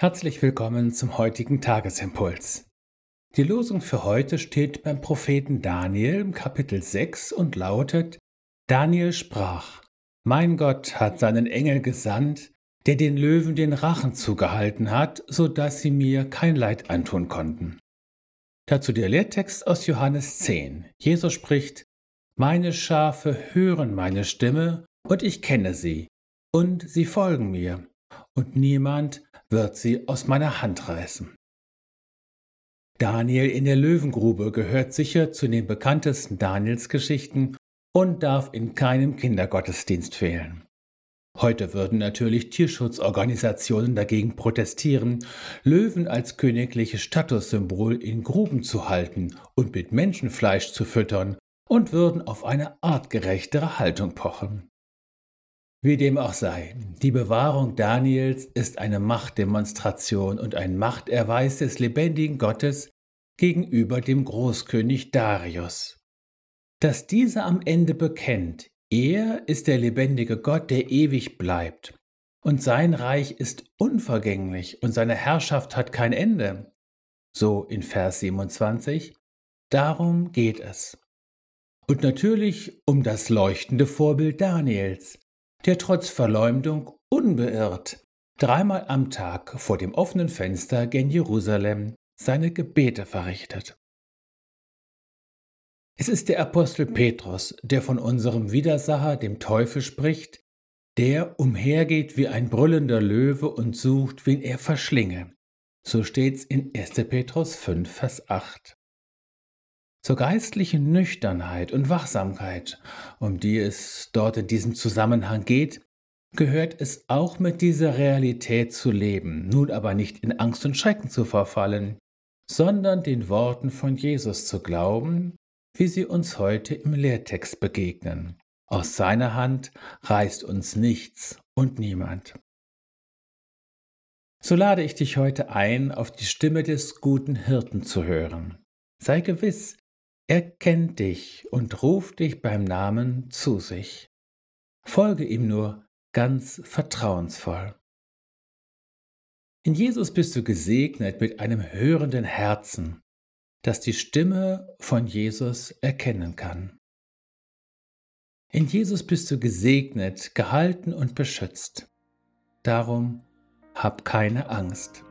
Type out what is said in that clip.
Herzlich willkommen zum heutigen Tagesimpuls. Die Losung für heute steht beim Propheten Daniel im Kapitel 6 und lautet: Daniel sprach: Mein Gott hat seinen Engel gesandt, der den Löwen den Rachen zugehalten hat, so dass sie mir kein Leid antun konnten. Dazu der Lehrtext aus Johannes 10. Jesus spricht: Meine Schafe hören meine Stimme, und ich kenne sie, und sie folgen mir, und niemand wird sie aus meiner Hand reißen. Daniel in der Löwengrube gehört sicher zu den bekanntesten Danielsgeschichten und darf in keinem Kindergottesdienst fehlen. Heute würden natürlich Tierschutzorganisationen dagegen protestieren, Löwen als königliches Statussymbol in Gruben zu halten und mit Menschenfleisch zu füttern und würden auf eine artgerechtere Haltung pochen. Wie dem auch sei, die Bewahrung Daniels ist eine Machtdemonstration und ein Machterweis des lebendigen Gottes gegenüber dem Großkönig Darius. Dass dieser am Ende bekennt, er ist der lebendige Gott, der ewig bleibt, und sein Reich ist unvergänglich und seine Herrschaft hat kein Ende. So in Vers 27. Darum geht es. Und natürlich um das leuchtende Vorbild Daniels, der trotz Verleumdung unbeirrt dreimal am Tag vor dem offenen Fenster gen Jerusalem seine Gebete verrichtet. Es ist der Apostel Petrus, der von unserem Widersacher, dem Teufel, spricht, der umhergeht wie ein brüllender Löwe und sucht, wen er verschlinge. So steht's in 1. Petrus 5, Vers 8. Zur geistlichen Nüchternheit und Wachsamkeit, um die es dort in diesem Zusammenhang geht, gehört es auch mit dieser Realität zu leben, nun aber nicht in Angst und Schrecken zu verfallen, sondern den Worten von Jesus zu glauben, wie sie uns heute im Lehrtext begegnen. Aus seiner Hand reißt uns nichts und niemand. So lade ich dich heute ein, auf die Stimme des guten Hirten zu hören. Sei gewiss, er kennt dich und ruft dich beim Namen zu sich. Folge ihm nur ganz vertrauensvoll. In Jesus bist du gesegnet mit einem hörenden Herzen, das die Stimme von Jesus erkennen kann. In Jesus bist du gesegnet, gehalten und beschützt. Darum hab keine Angst.